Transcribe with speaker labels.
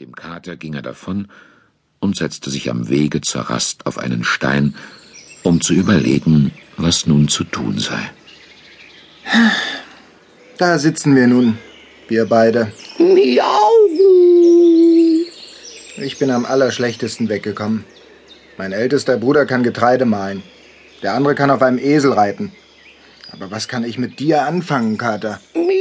Speaker 1: Mit dem Kater ging er davon und setzte sich am Wege zur Rast auf einen Stein, um zu überlegen, was nun zu tun sei.
Speaker 2: Da sitzen wir nun, wir beide.
Speaker 3: Miau!
Speaker 2: Ich bin am allerschlechtesten weggekommen. Mein ältester Bruder kann Getreide mahlen. Der andere kann auf einem Esel reiten. Aber was kann ich mit dir anfangen, Kater?
Speaker 3: Miau!